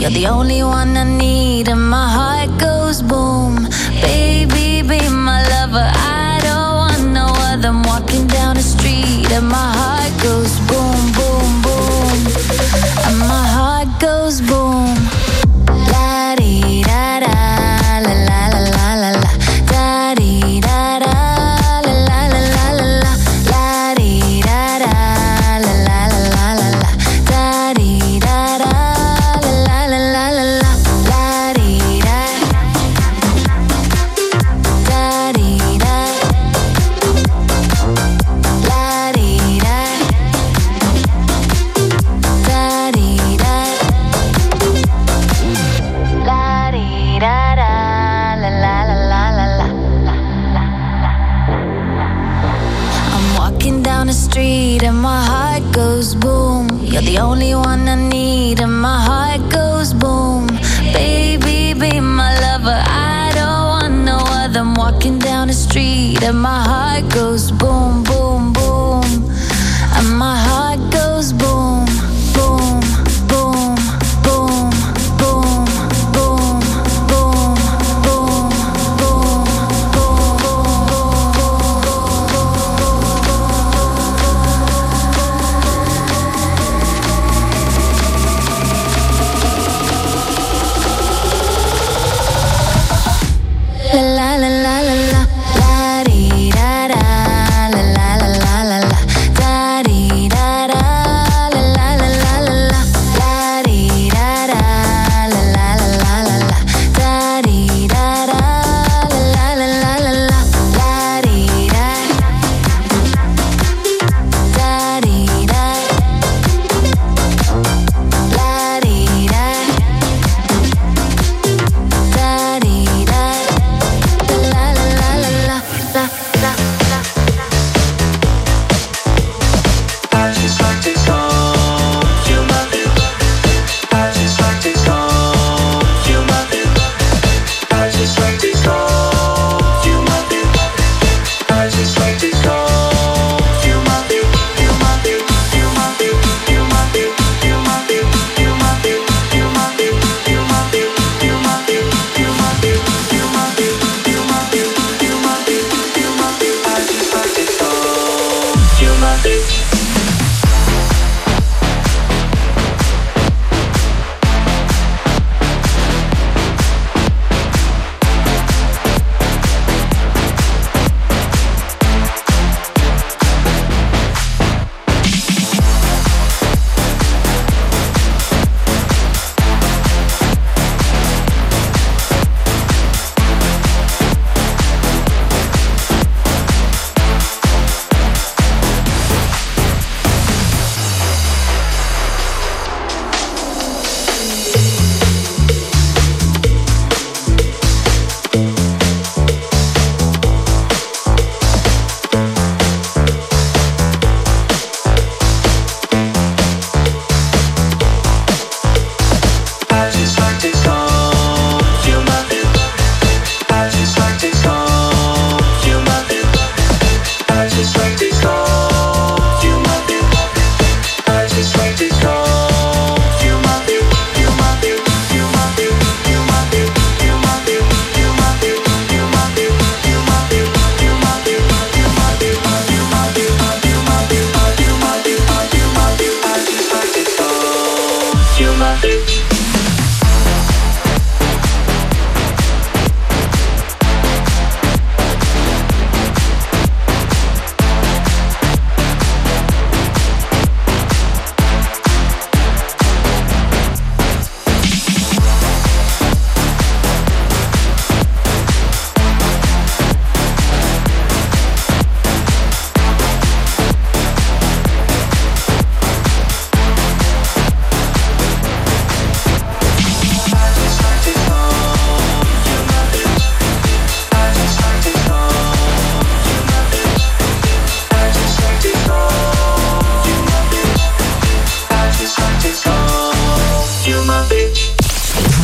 You're the only one I need, and my heart goes boom. Baby, be my lover. I don't want no other. I'm walking down the street, and my my heart.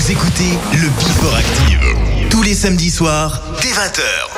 Vous écoutez le Bifor Active. Tous les samedis soirs, dès 20h.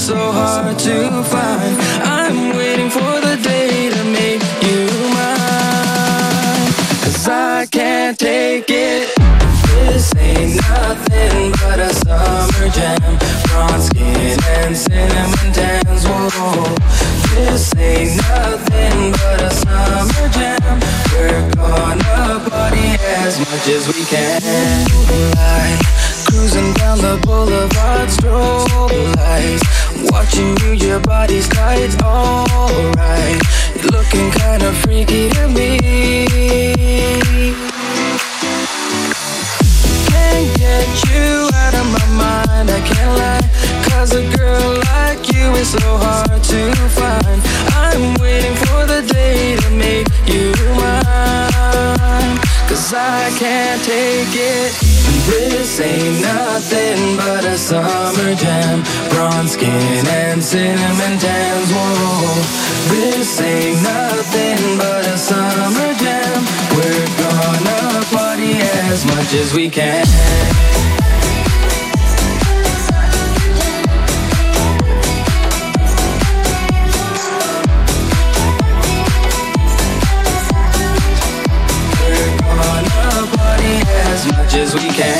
so hard to find. I'm waiting for the day to make you mine. Cause I can't take it. This ain't nothing but a summer jam on skin and cinnamon tans. Whoa, this ain't nothing but a summer jam. We're gonna party as much as we can. Light, cruising down the boulevard, strobe lights. Watching you, your body's tight, alright. Looking kinda freaky to me get you out of my mind, I can't Cause a girl like you is so hard to find. I'm waiting for the day to make you I can't take it. This ain't nothing but a summer jam. Bronze skin and cinnamon tans, whoa. This ain't nothing but a summer jam. We're gonna party as much as we can. We're gonna party as much as we can.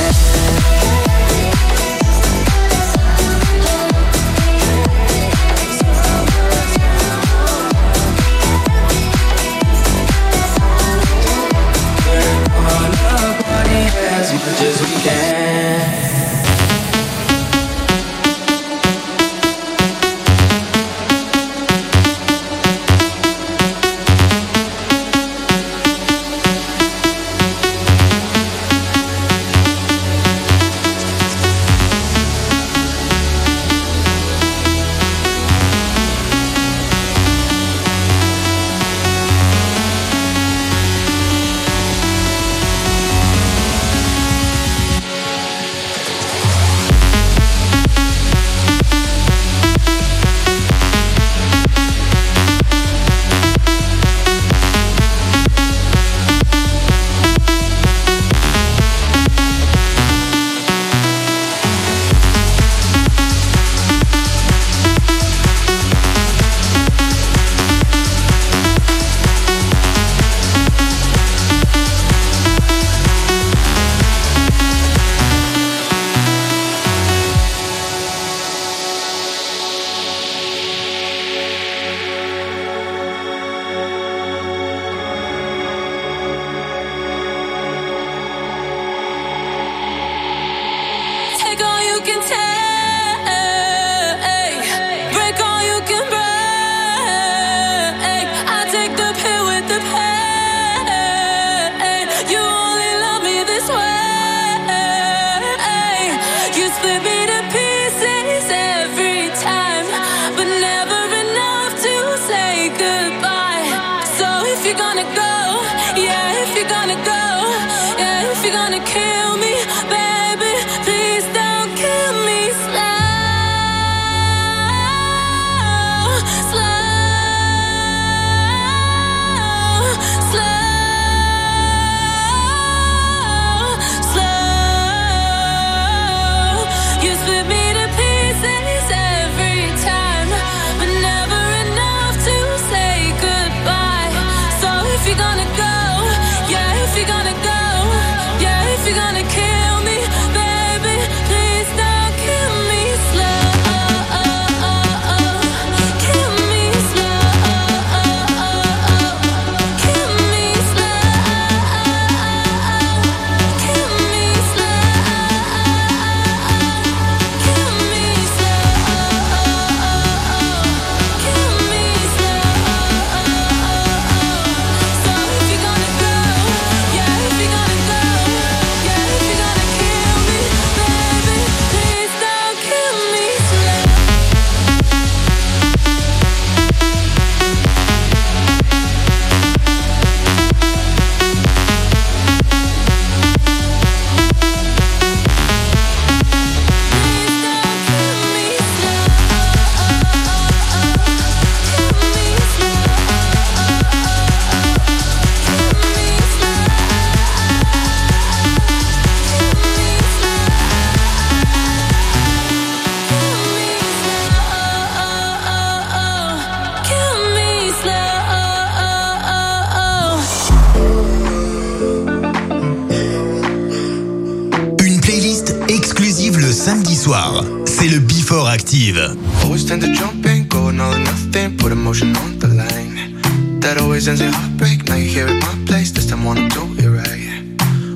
soir, c'est le Before Active. Always tend to jump in, going all nothing, put emotion on the line. That always ends in heartbreak, now you're here at my place, this time wanna do it right.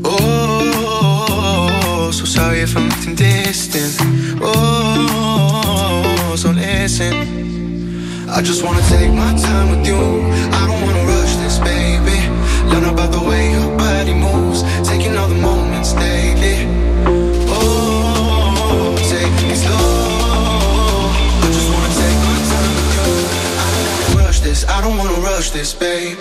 Oh, oh so sorry if I'm acting distant. Oh, so listen. I just wanna take my time with you, I don't wanna rush this, baby. Learn about the way your body moves, taking all the moments daily. This. I don't wanna rush this, baby.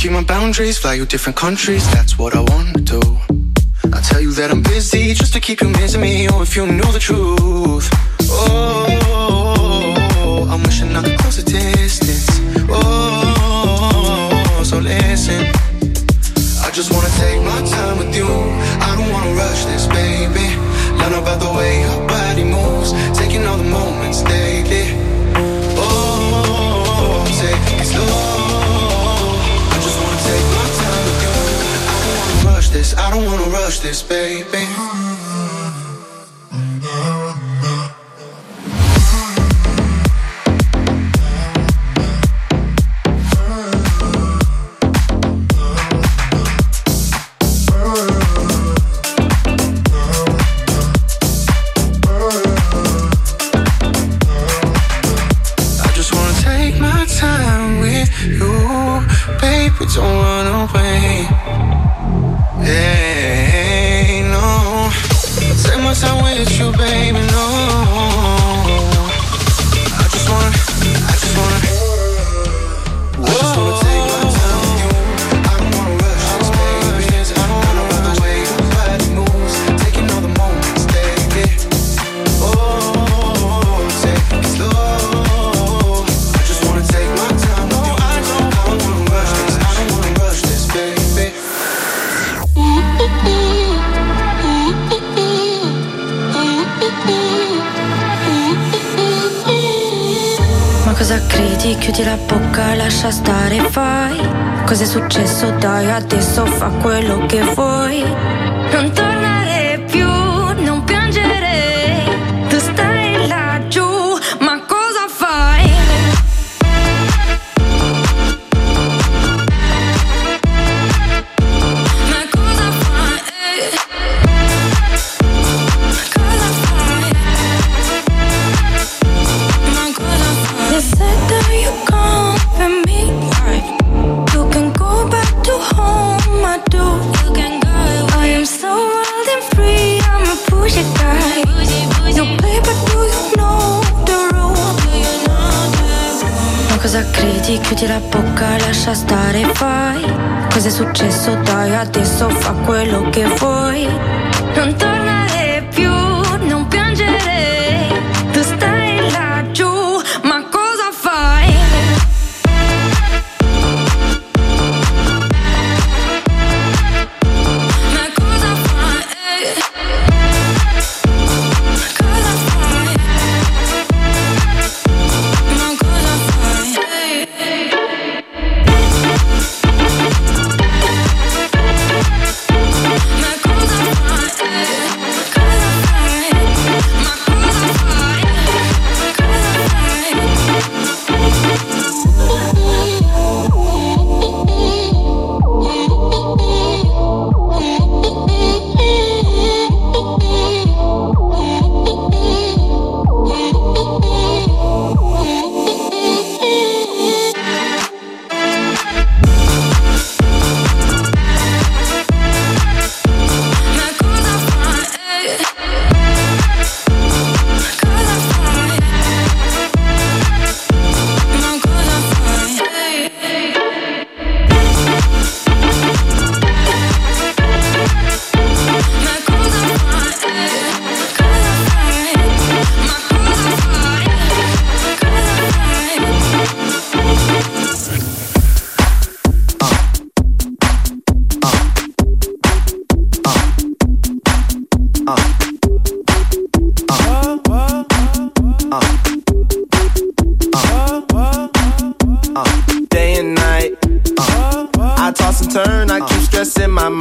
Keep my boundaries, fly you different countries, that's what I tell busy just to keep you missing me, or if you knew the truth. Oh, I'm wishing I could close the distance. Oh, so listen. I just wanna take my time with you. I don't wanna rush this, baby. Learn about the way your body moves, taking all the moments daily. Oh, take it slow. I just wanna take my time with you. I don't wanna rush this. I don't wanna rush this, baby.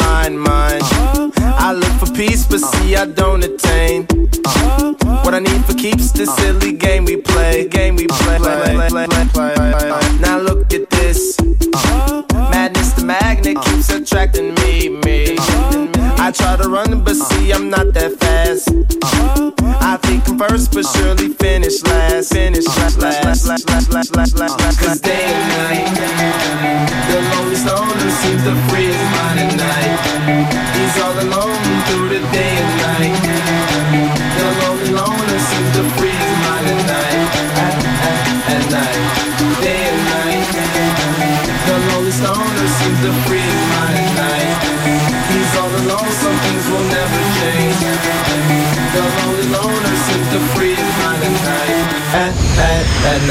Mind, mind. I look for peace, but see, I don't attain. What I need for keeps this silly game we play. Game we play. Now look at this. Madness, the magnet keeps attracting me. me I try to run, but see, I'm not that fast. I think I'm first, but surely finish last. Finish last, last, last, last, last, last, last. Cause day and night, the lonely stoner seems mind at night. He's all alone through the day and night. The lonely loner seems mind at night. At, night, day and night. The lonely stoner seems free night. At, at, at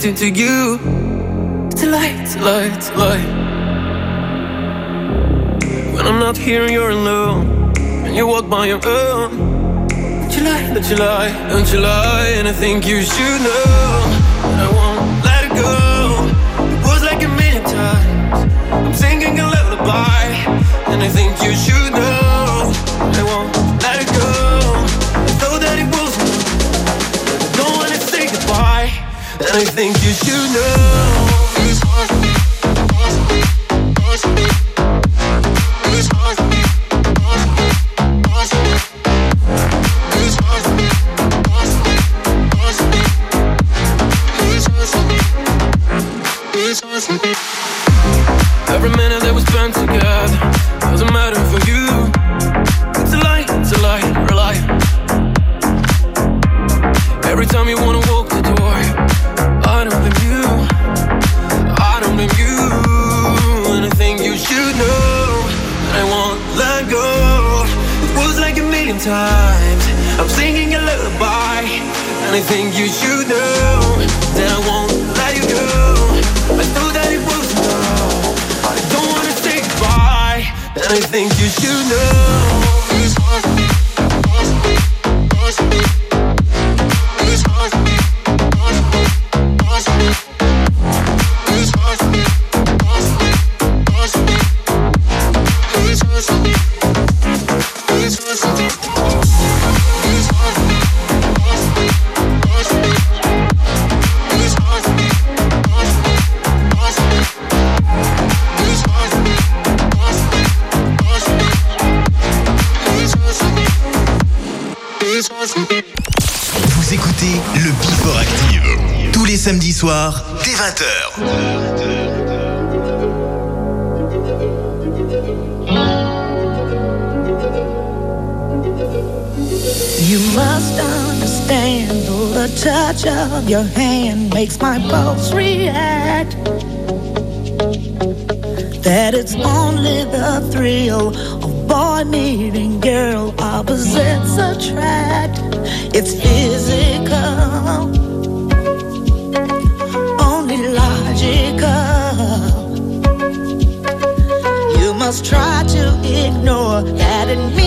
addicted to you. It's a lie, it's a lie, it's a lie. When I'm not here, you're alone. And you walk by your own. Don't you lie, don't you lie, don't you lie. And I think you should know. Samedi soir, dès 20h. You must understand the touch of your hand makes my pulse react. That it's only the thrill of boy meeting girl opposites attract. It's physical Must try to ignore that it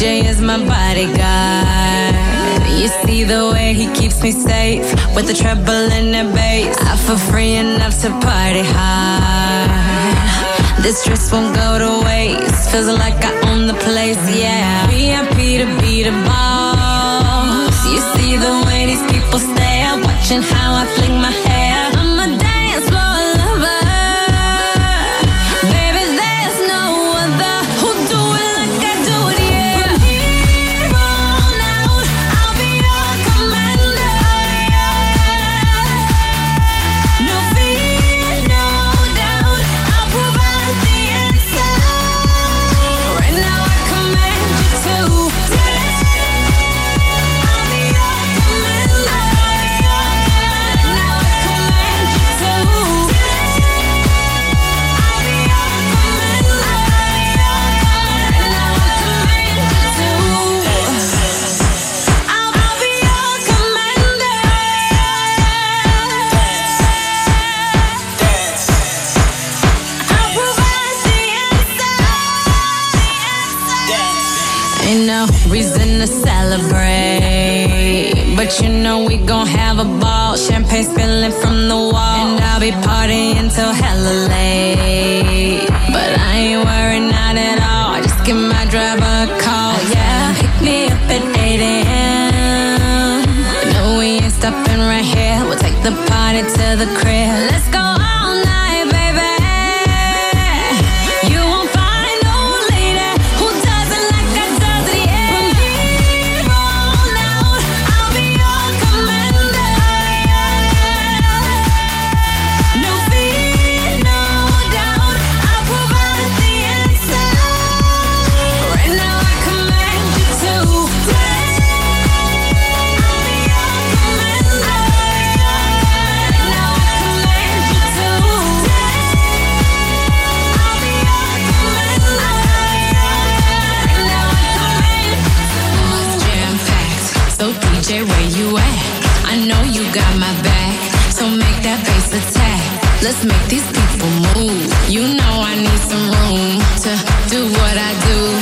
DJ is my bodyguard. You see the way he keeps me safe with the treble and the bass. I feel free enough to party hard. This dress won't go to waste. Feels like I own the place, yeah. VIP to be the boss. You see the way these people stare, watching how I fling my hair. But you know we gon' have a ball. Champagne spilling from the wall. And I'll be partying till hella late. But I ain't worried, not at all. I just give my driver a call. Yeah, pick me up at 8 a.m. No, we ain't stopping right here. We'll take the party to the crib. Let's go Let's make these people move. You know I need some room to do what I do.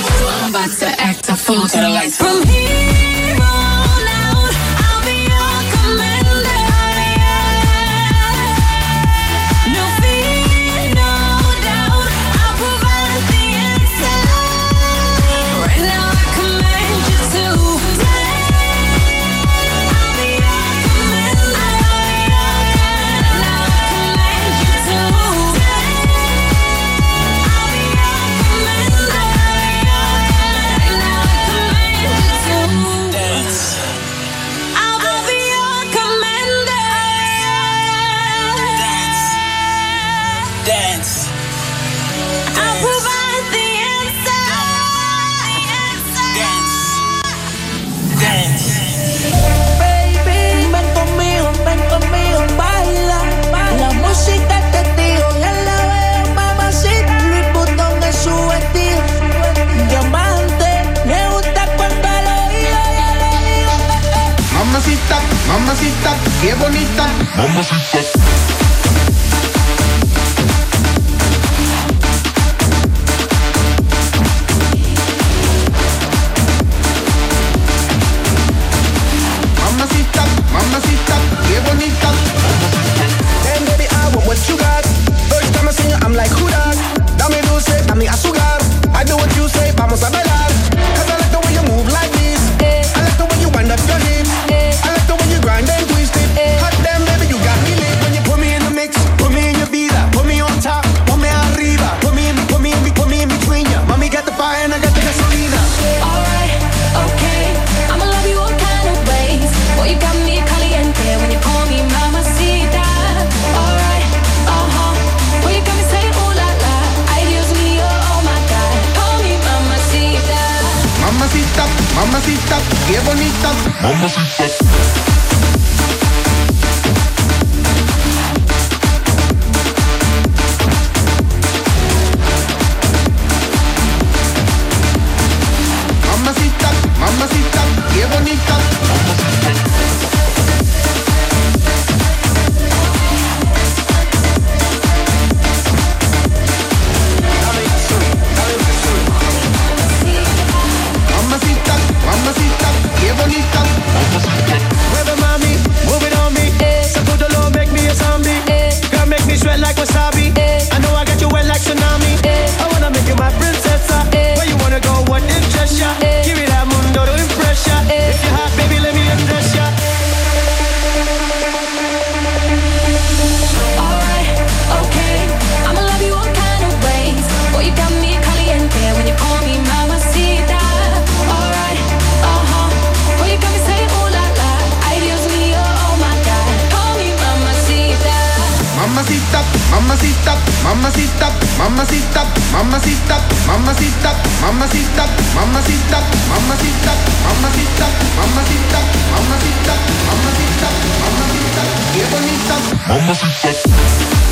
Mamacita, mamacita, mamacita, mamacita, mamacita, mamacita, mamacita, mamacita, mamacita, mamacita, mamacita, mamacita, mamacita, qué bonita, mamacita.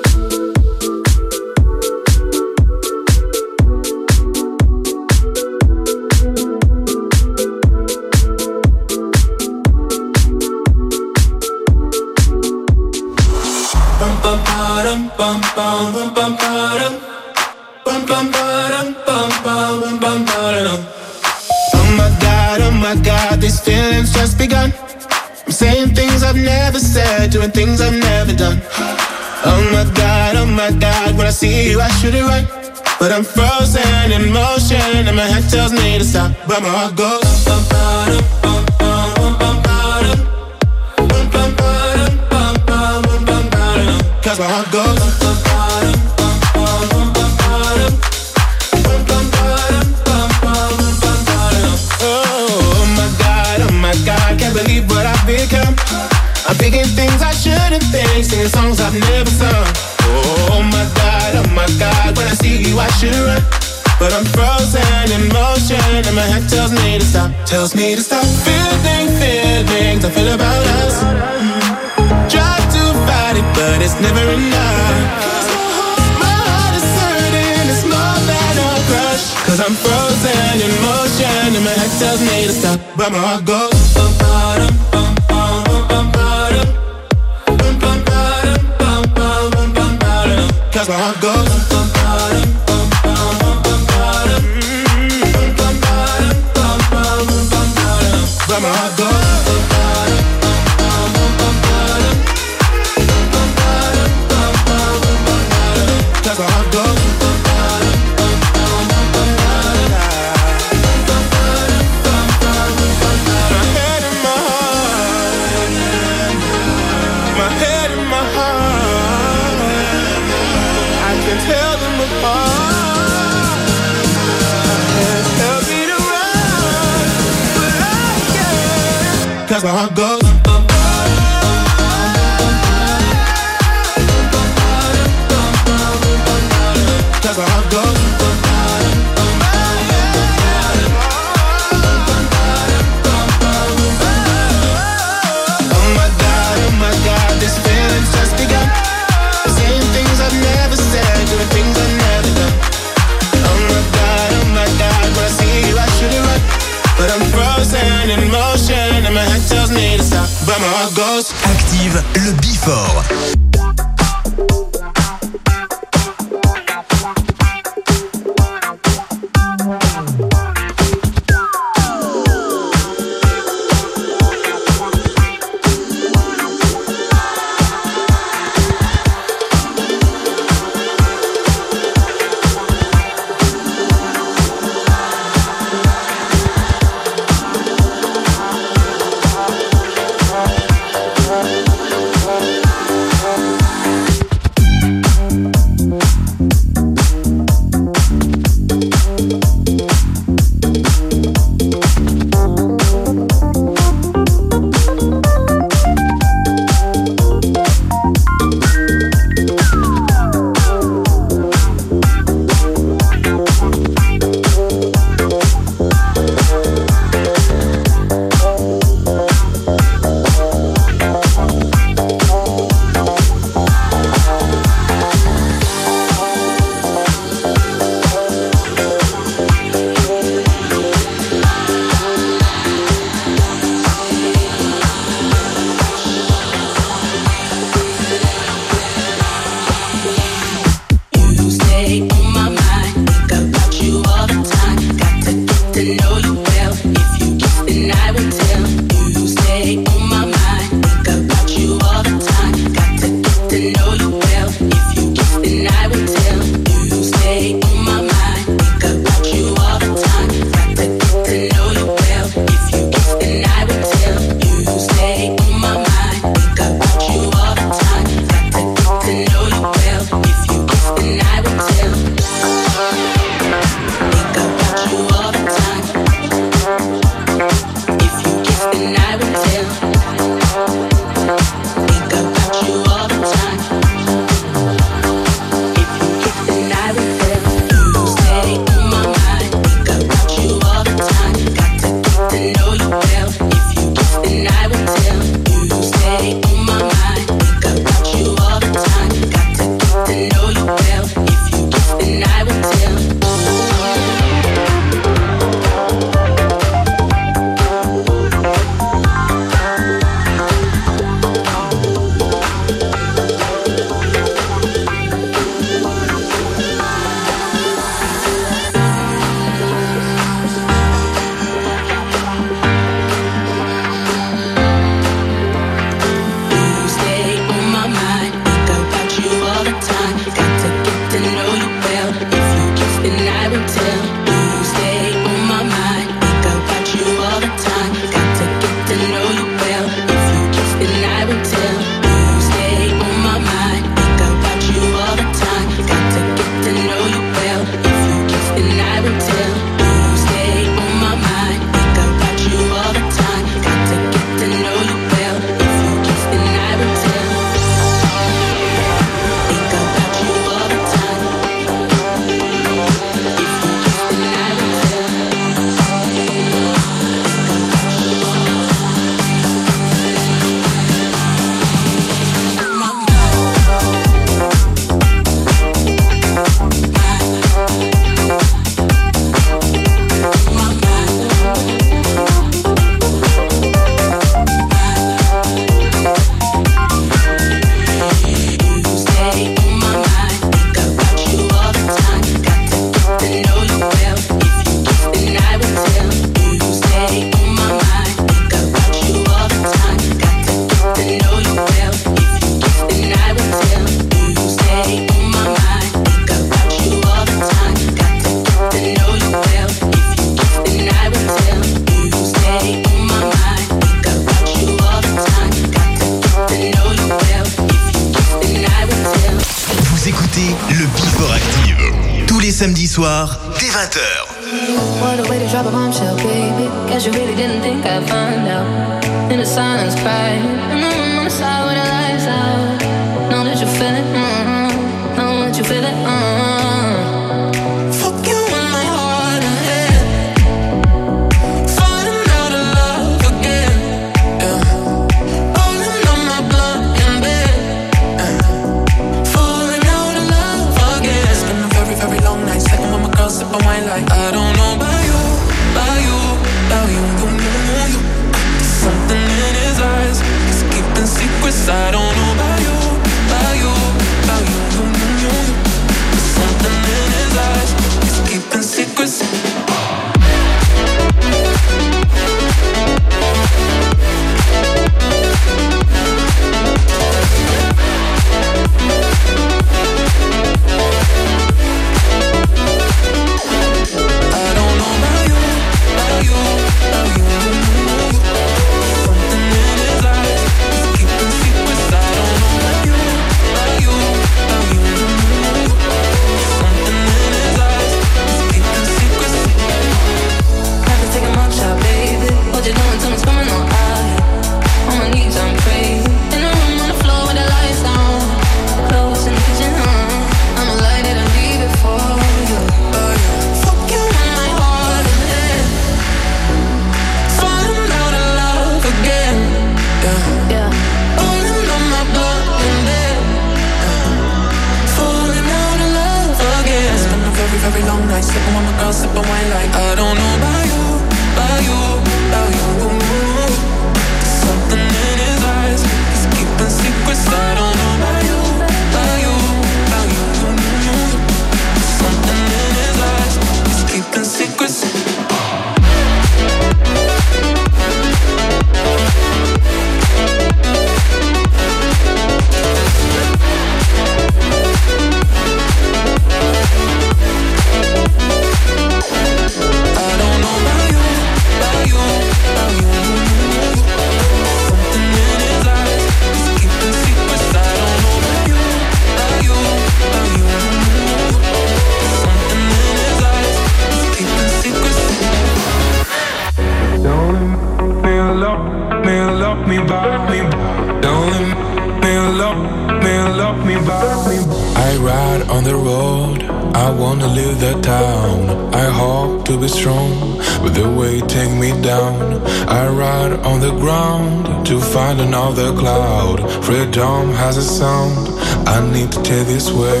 ground to find another cloud. Freedom has a sound. I need to tear this way.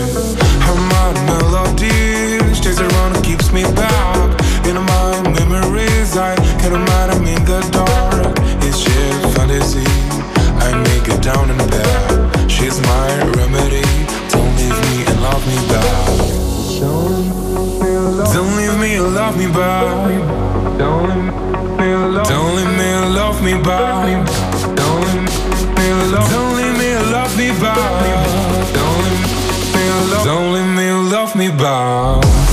Her mind melody stays around and keeps me back. In my memories, I can remind I'm in the dark. It's sheer fantasy. I make it down and back. She's my remedy. Don't leave me and love me back. Don't leave me and love me back. Don't love me by. Don't leave me alone. Don't leave me love me by. Don't leave me alone. Don't leave me love me by.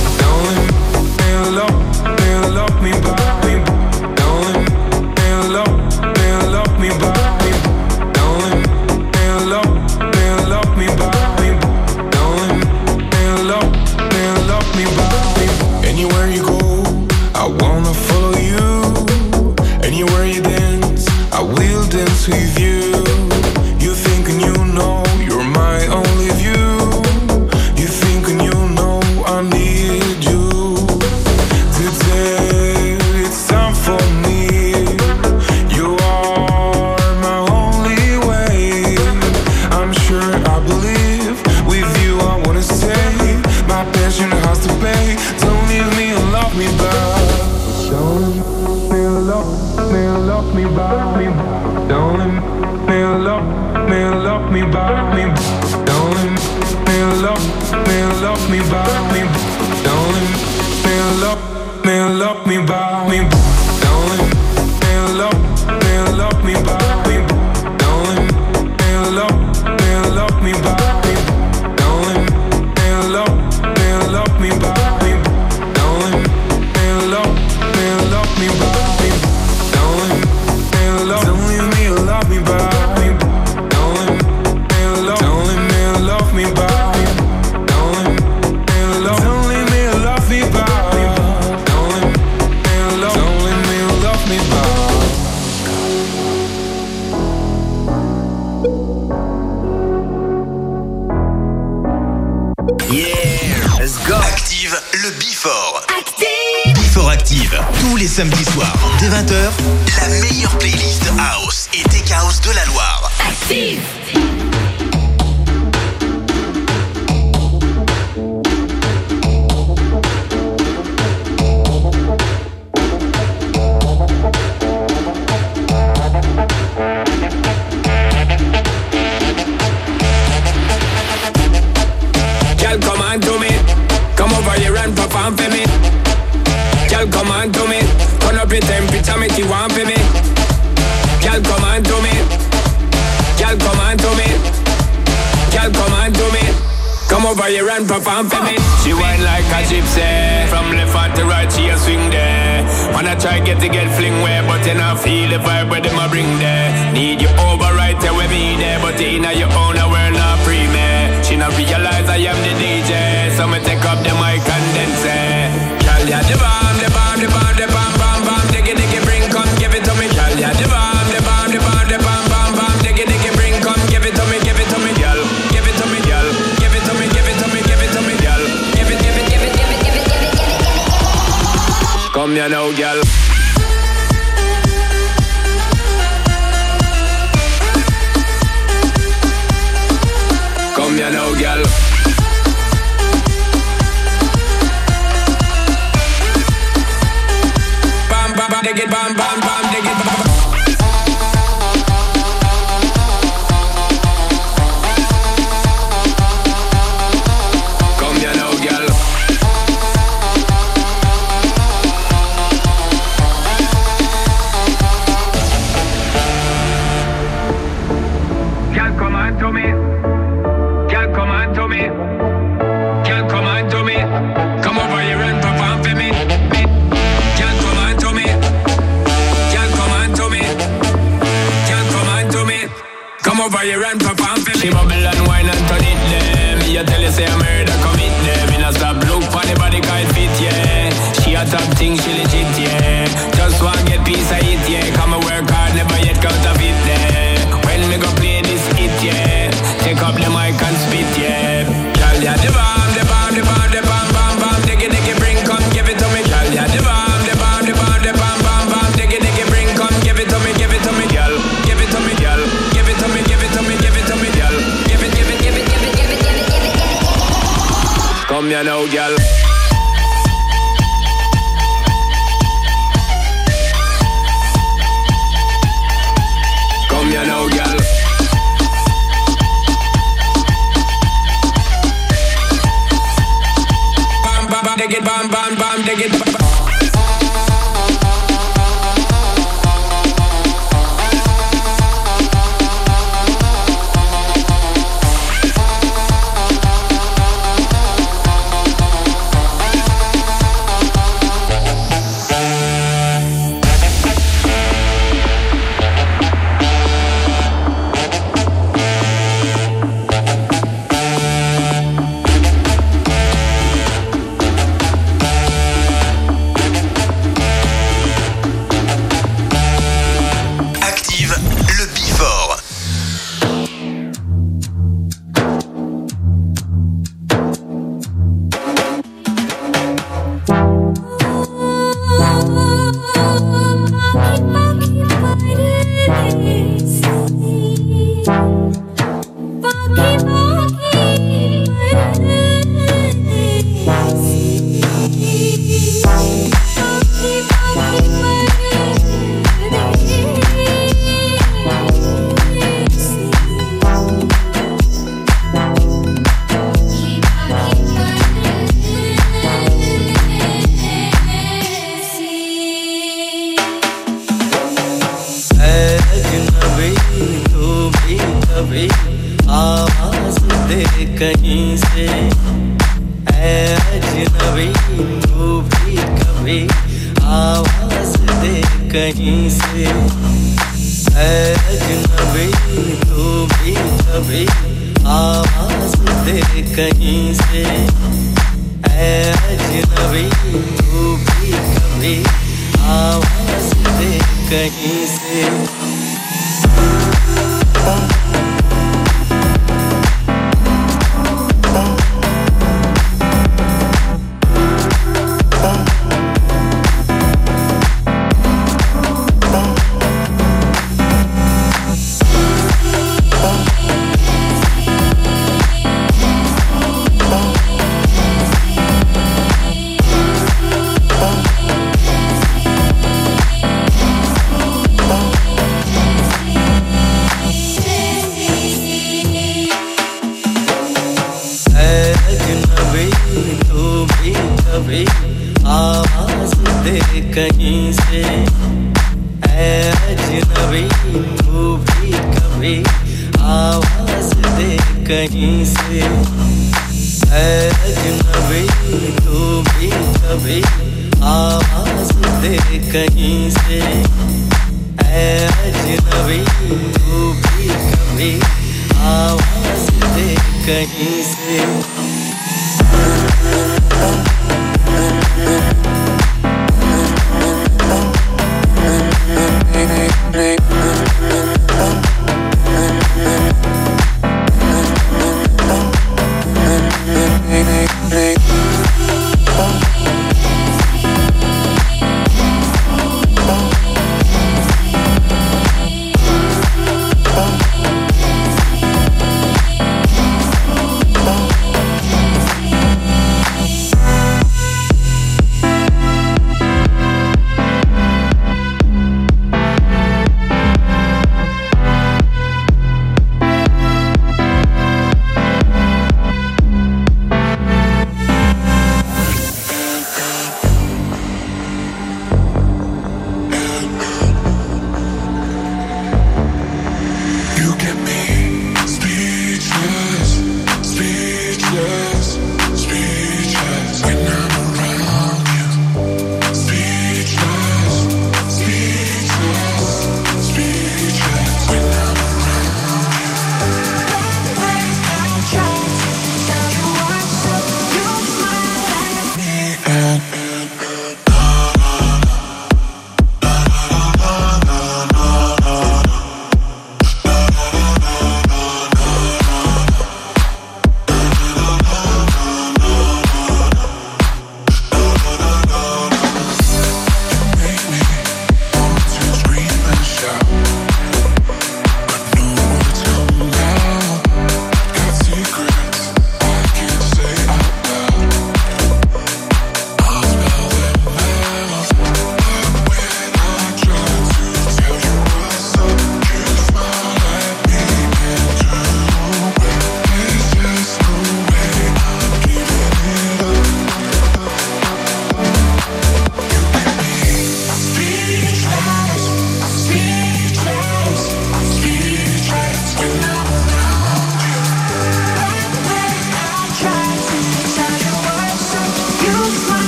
samedi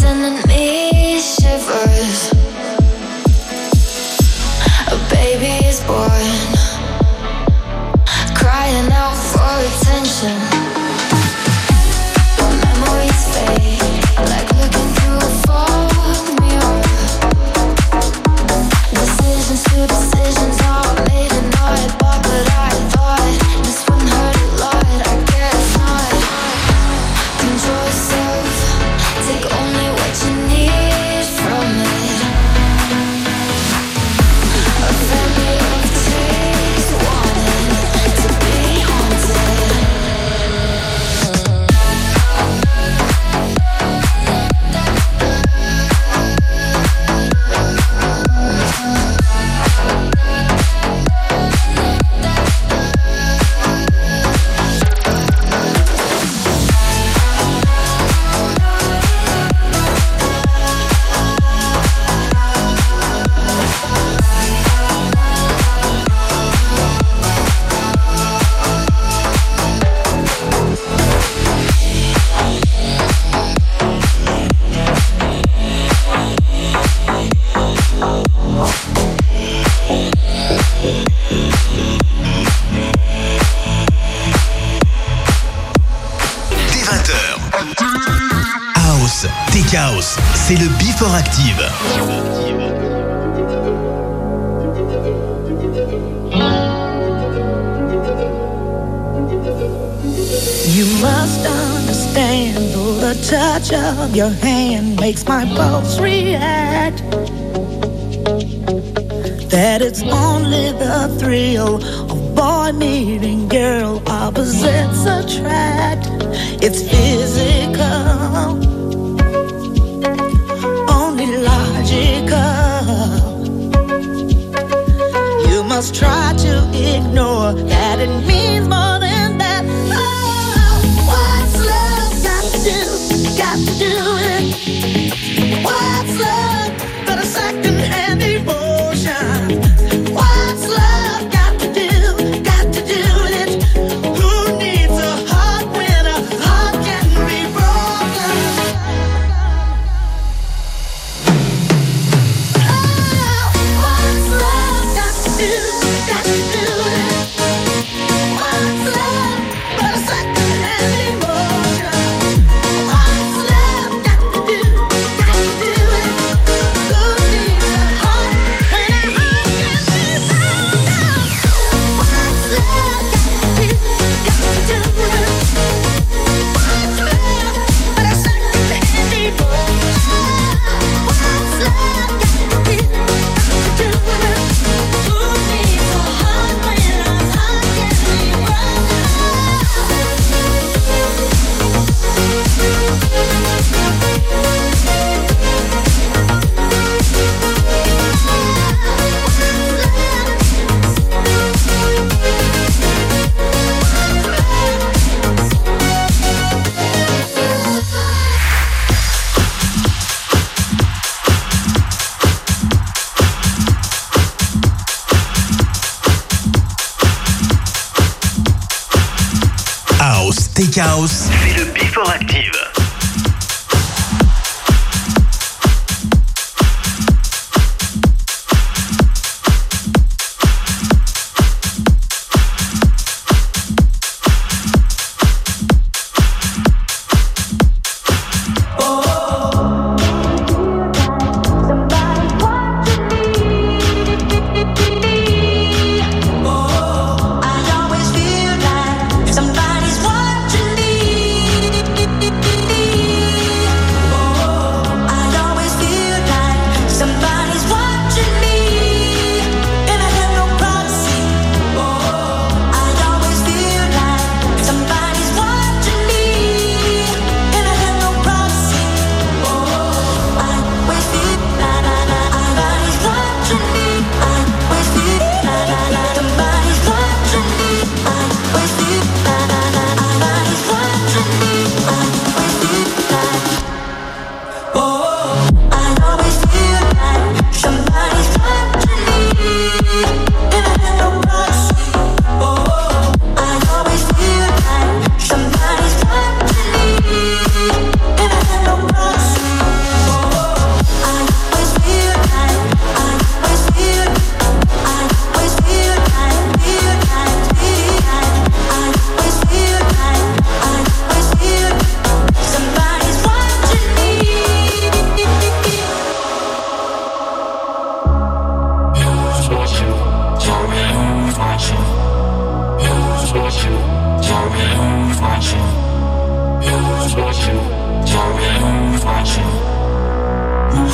Sending me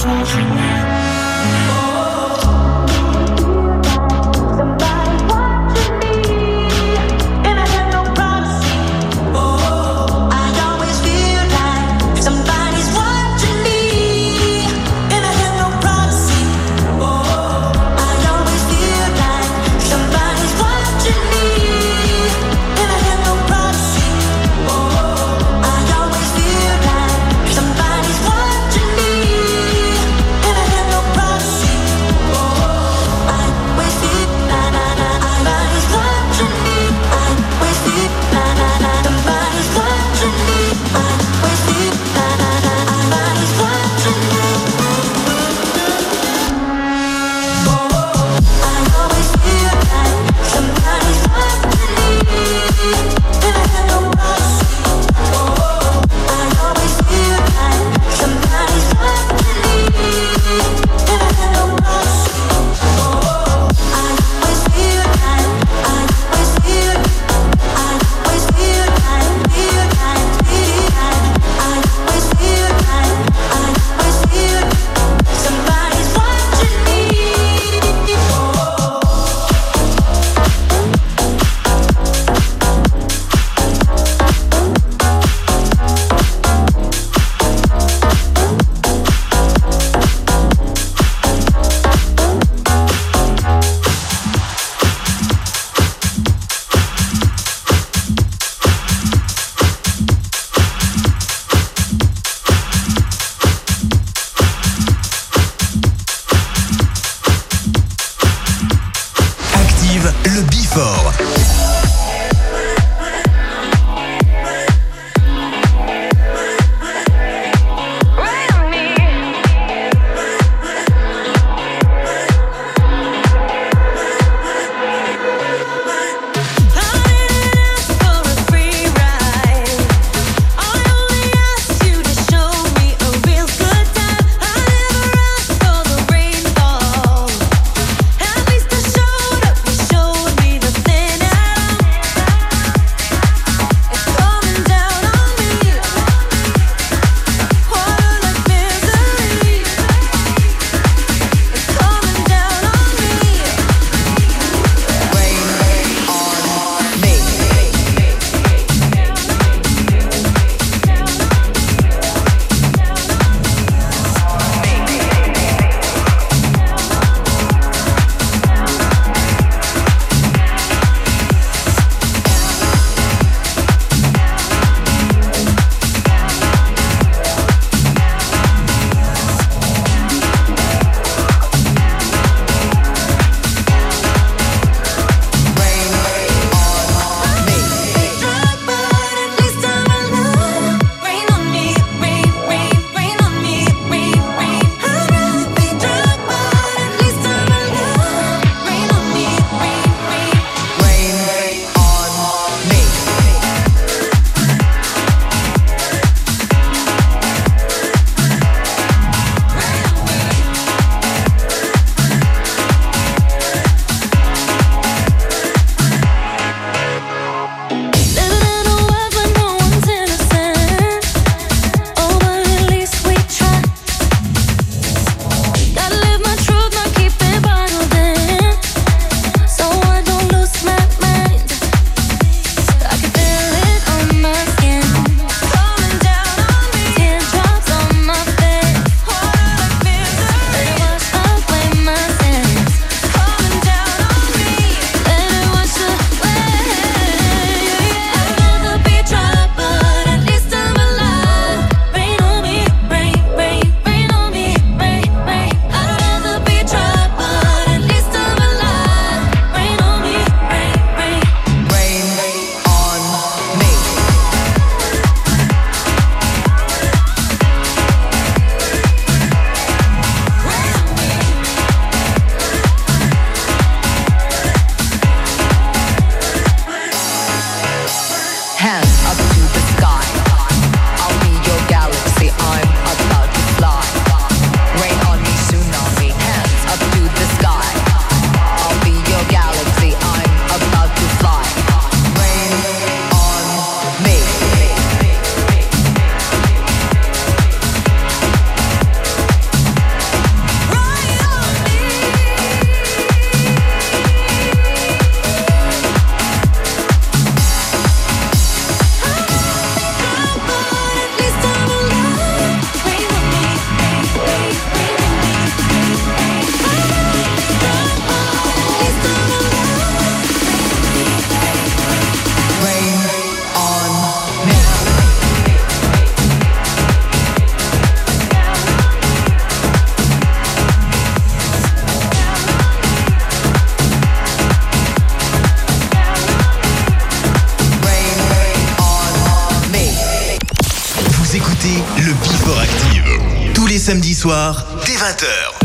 Thank you. Soirs, dès 20h.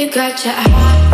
You got your eye.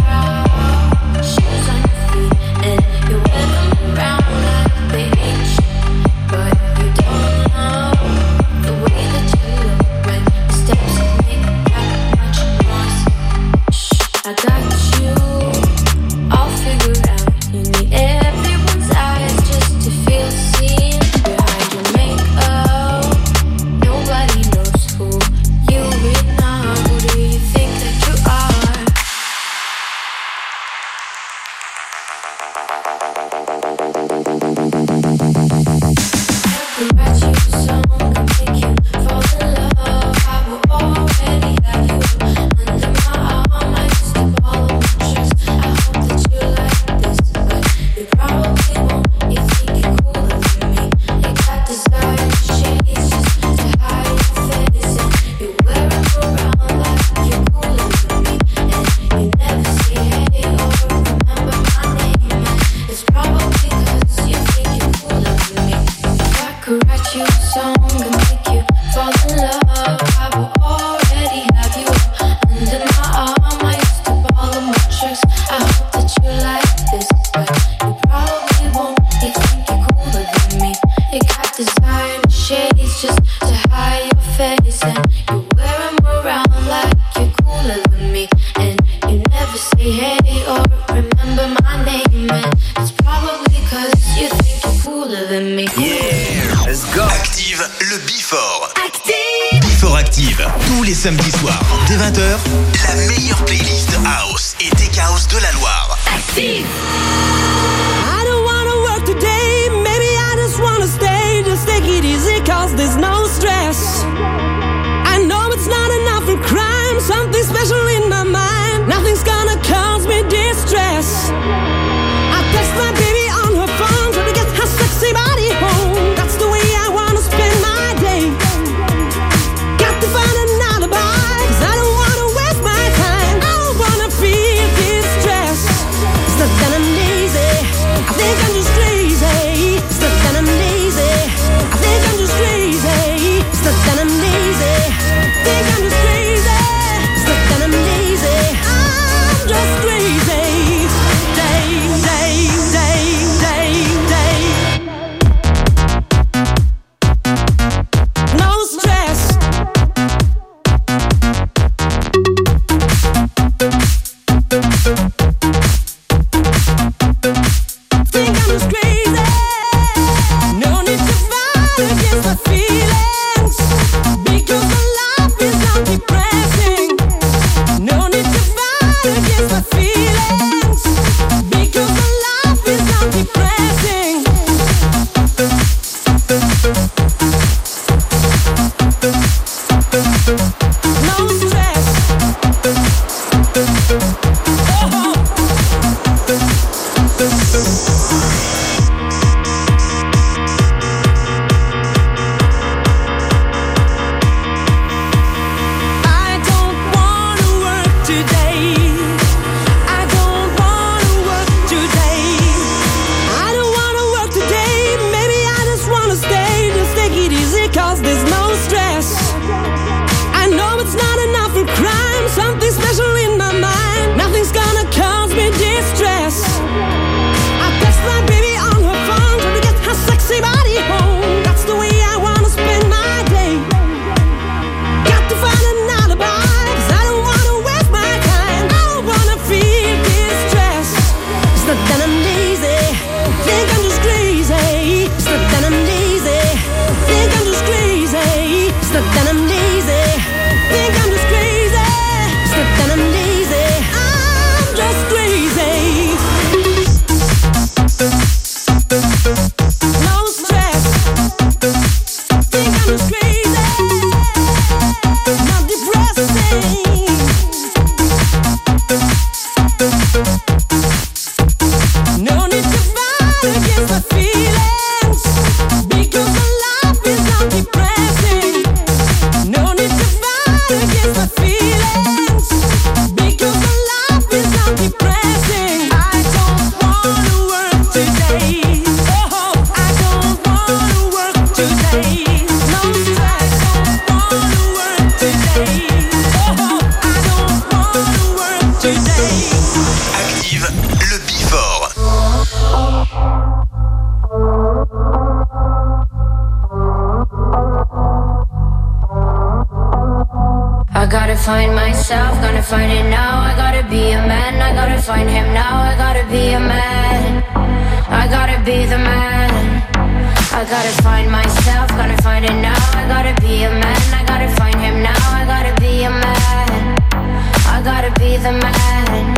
be the man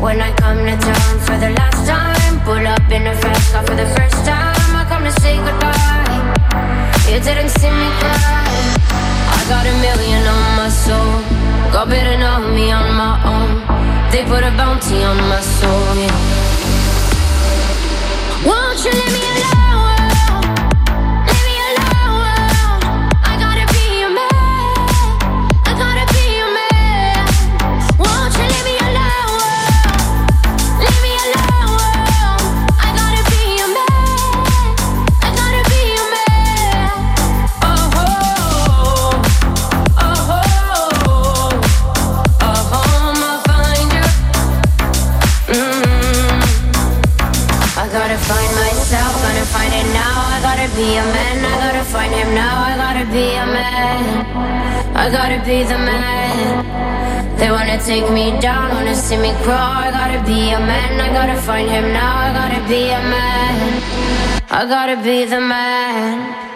when I come to town for the last time. Pull up in a fast car for the first time. I come to say goodbye. You didn't see me cry. I got a million on my soul. Got better know me on my own. They put a bounty on my soul. Yeah. Won't you leave me alone? I gotta be the man. They wanna take me down, wanna see me crawl. I gotta be a man, I gotta find him now. I gotta be a man. I gotta be the man.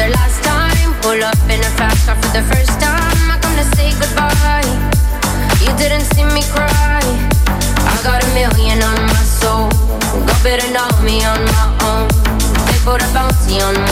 the last time. Pull up in a fast car for the first time. I come to say goodbye. You didn't see me cry. I got a million on my soul. Got better know me on my own. They put a bounty on my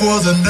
for the night.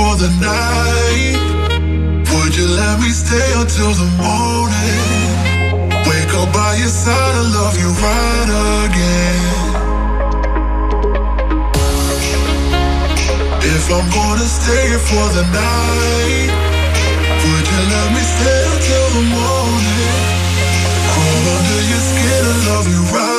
for the night. Would you let me stay until the morning? Wake up by your side and love you right again. If I'm gonna stay for the night, would you let me stay until the morning? Crawl under your skin and love you right.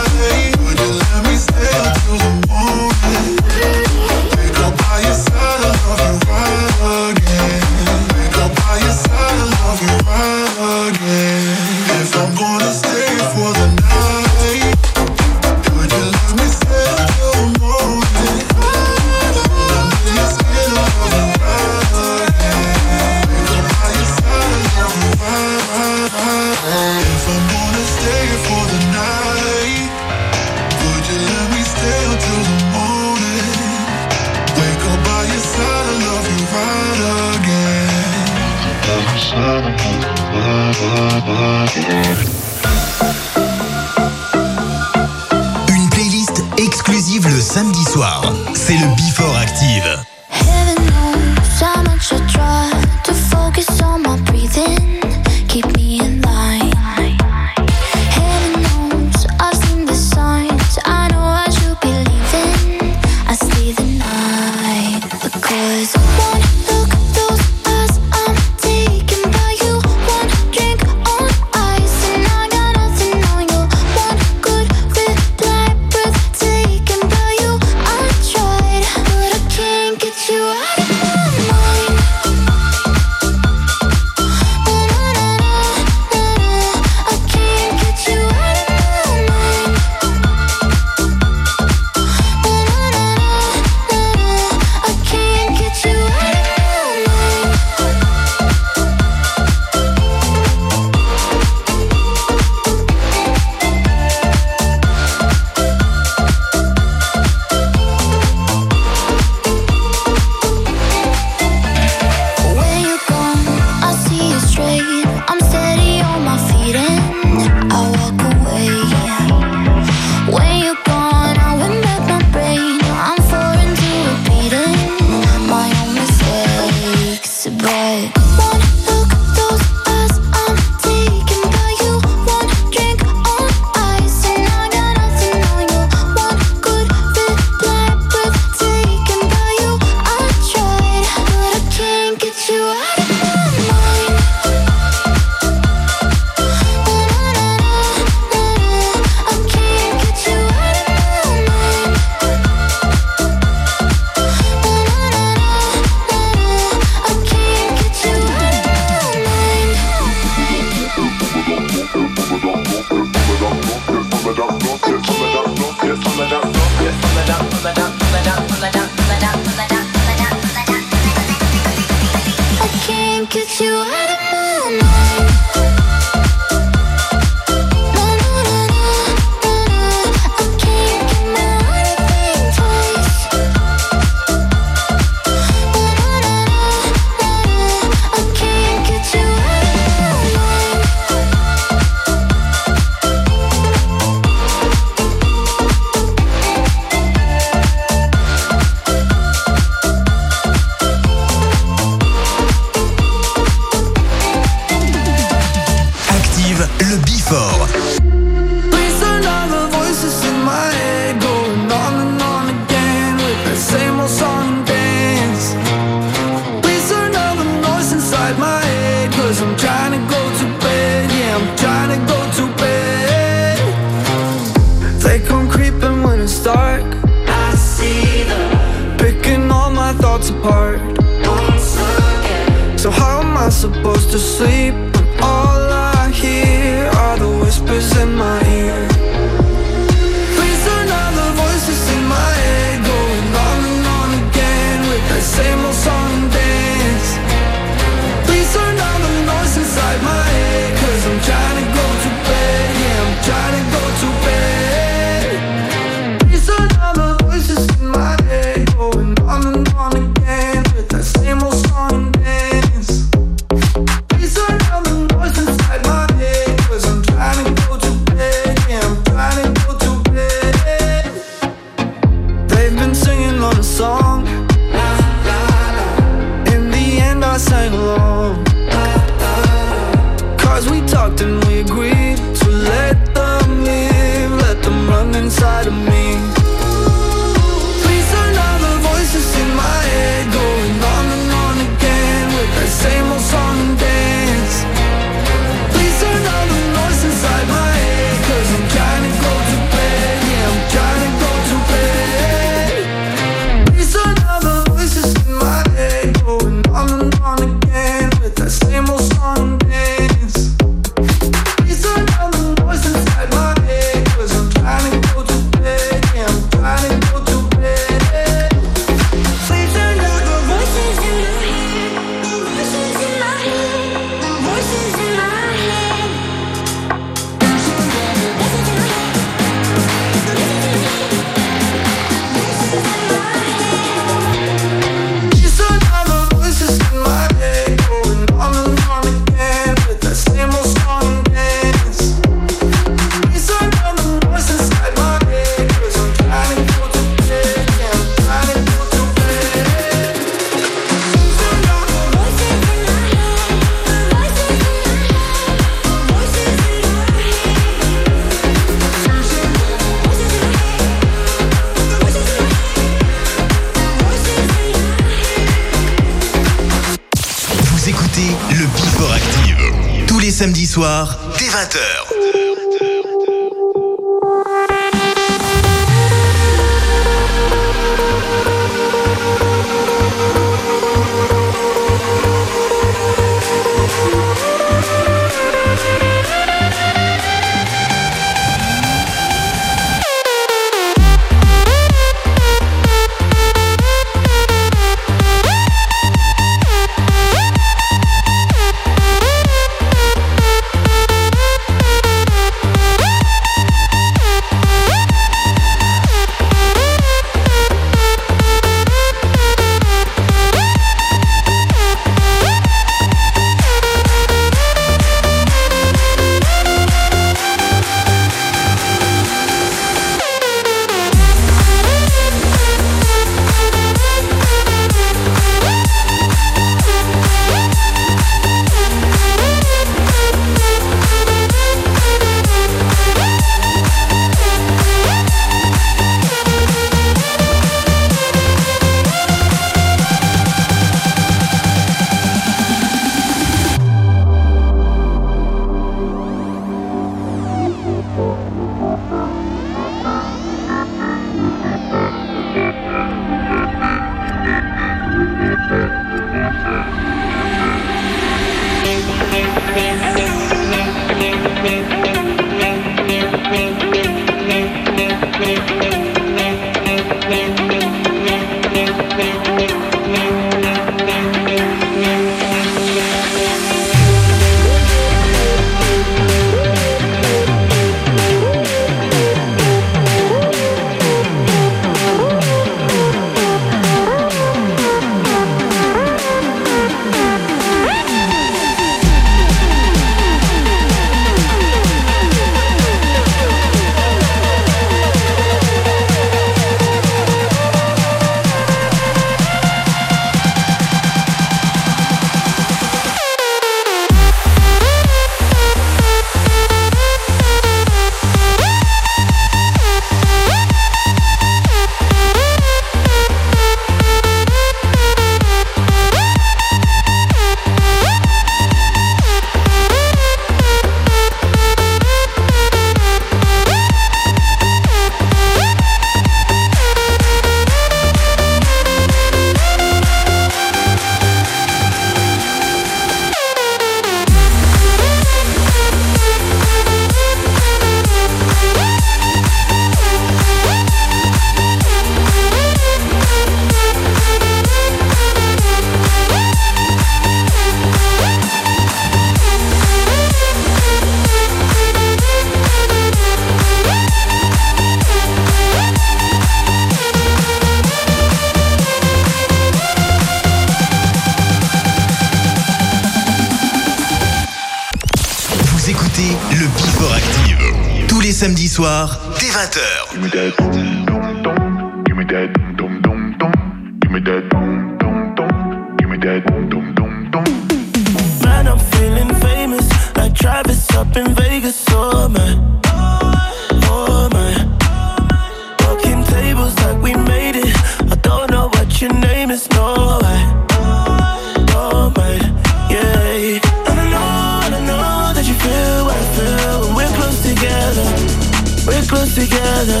Together.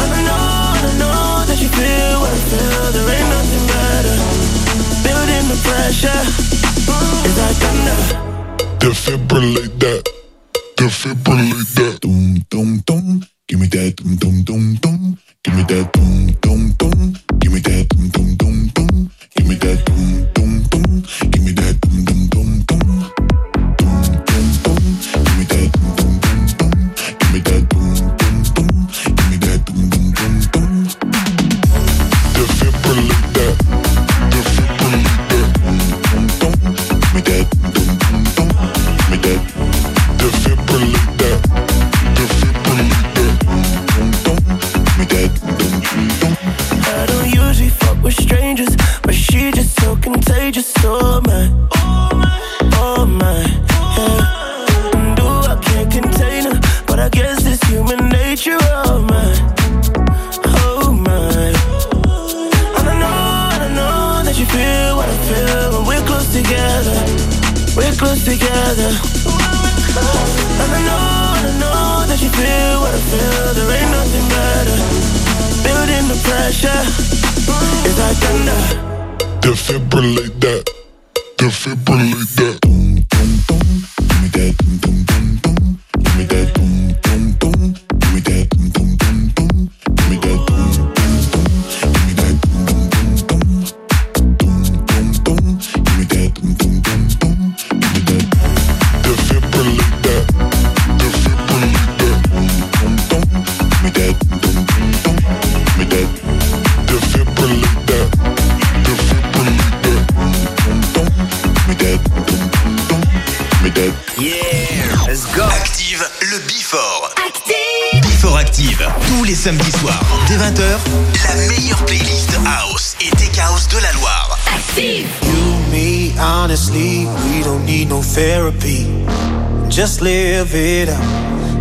And I know, I know that you feel what I feel. There ain't nothing better. Building the pressure is like thunder. Defibrillate that. Defibrillate that. Doom, doom, doom. Give me that. Doom, doom, doom, doom. Give me that. Doom, doom, doom. Give me that.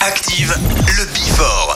Active le Bifort.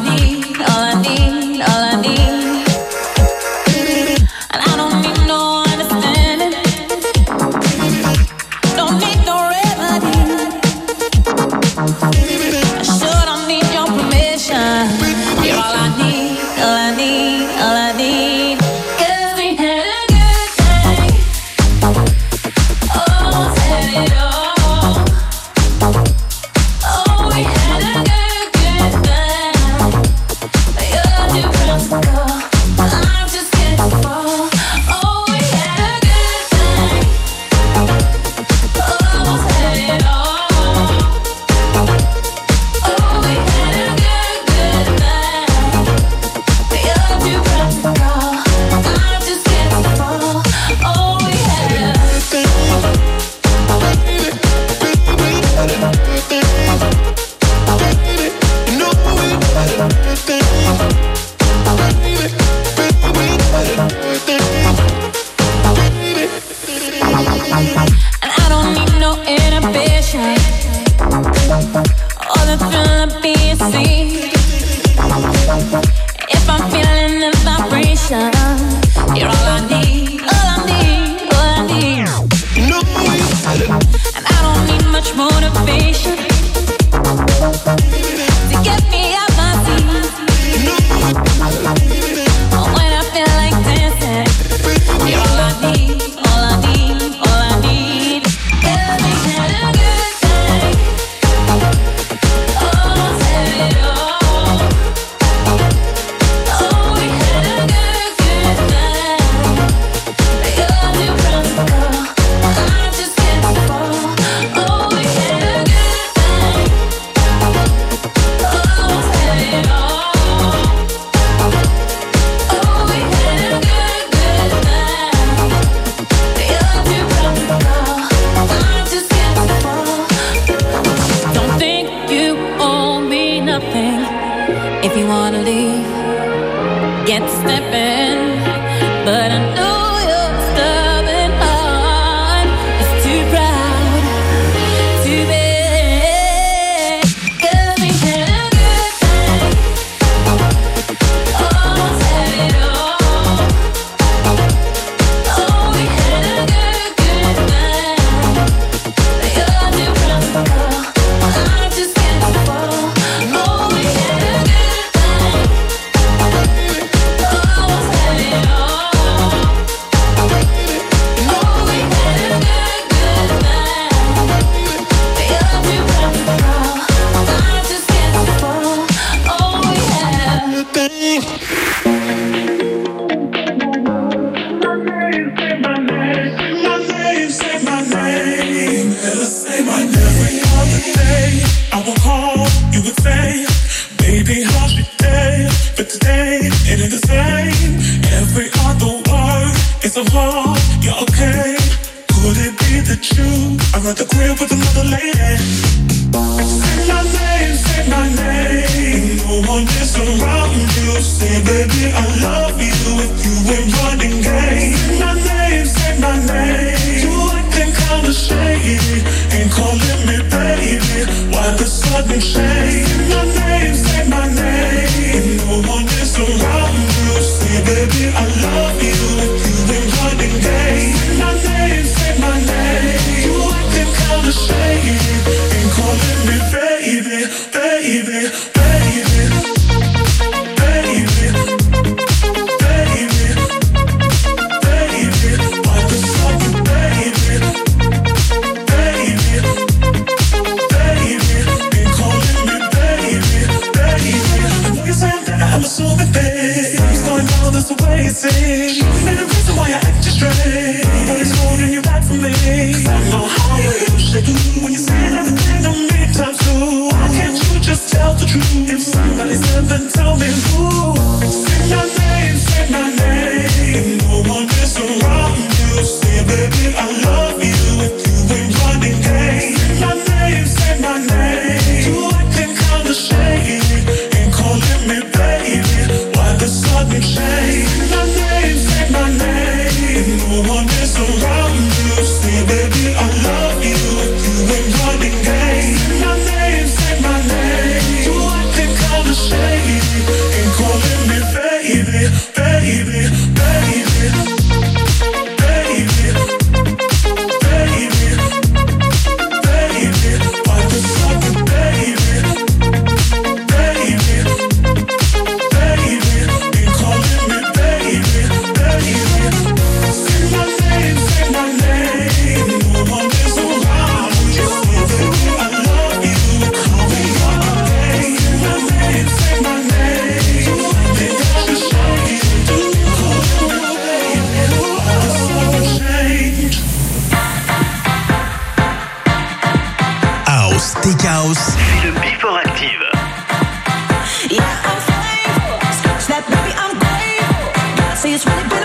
is right.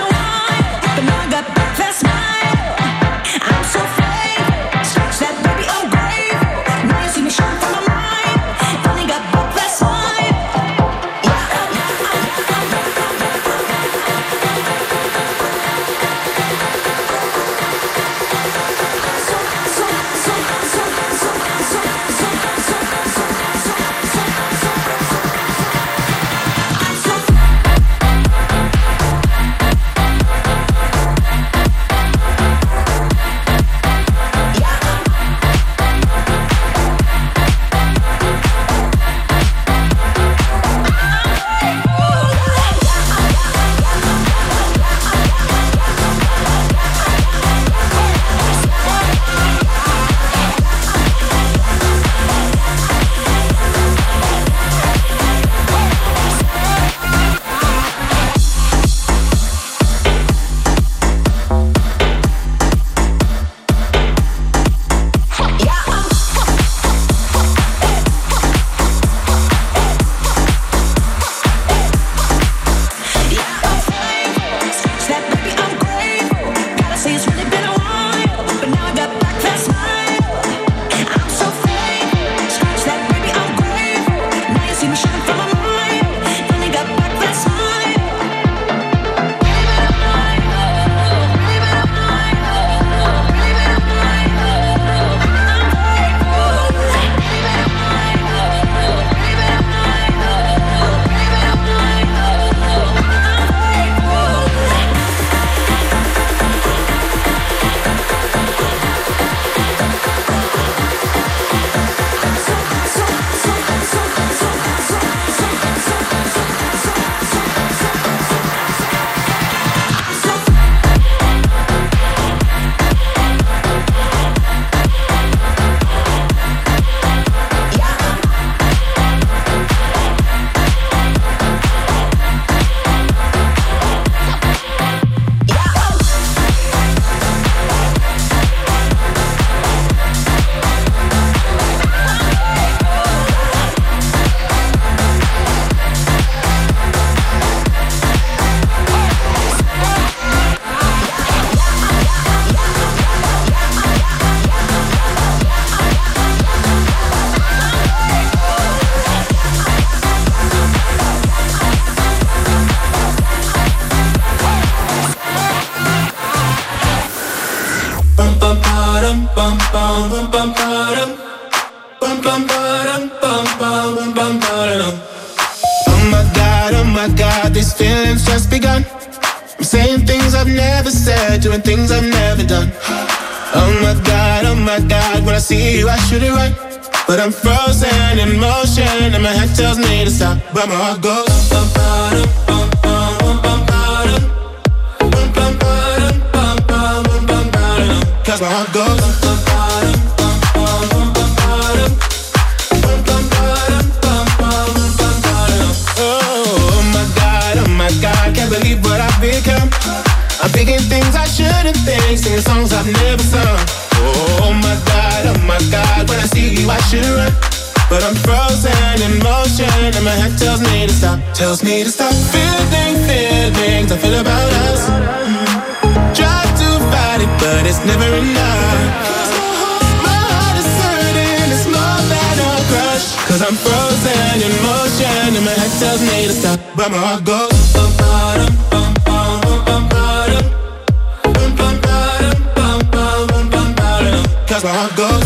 i'm doing things I've never done. Oh my god, oh my god, when I see you, I should it right. But I'm frozen in motion, and my head tells me to stop, but my heart goes. Cause my heart goes. Singing songs I've never sung. Oh my god, oh my god, when I see you I should run. But I'm frozen in motion and my head tells me to stop, tells me to stop feeling feelings I feel about us. Try to fight it, but it's never enough. My heart is hurting, it's more than a crush. Cause I'm frozen in motion and my head tells me to stop, but my heart goes. Bum, where I go.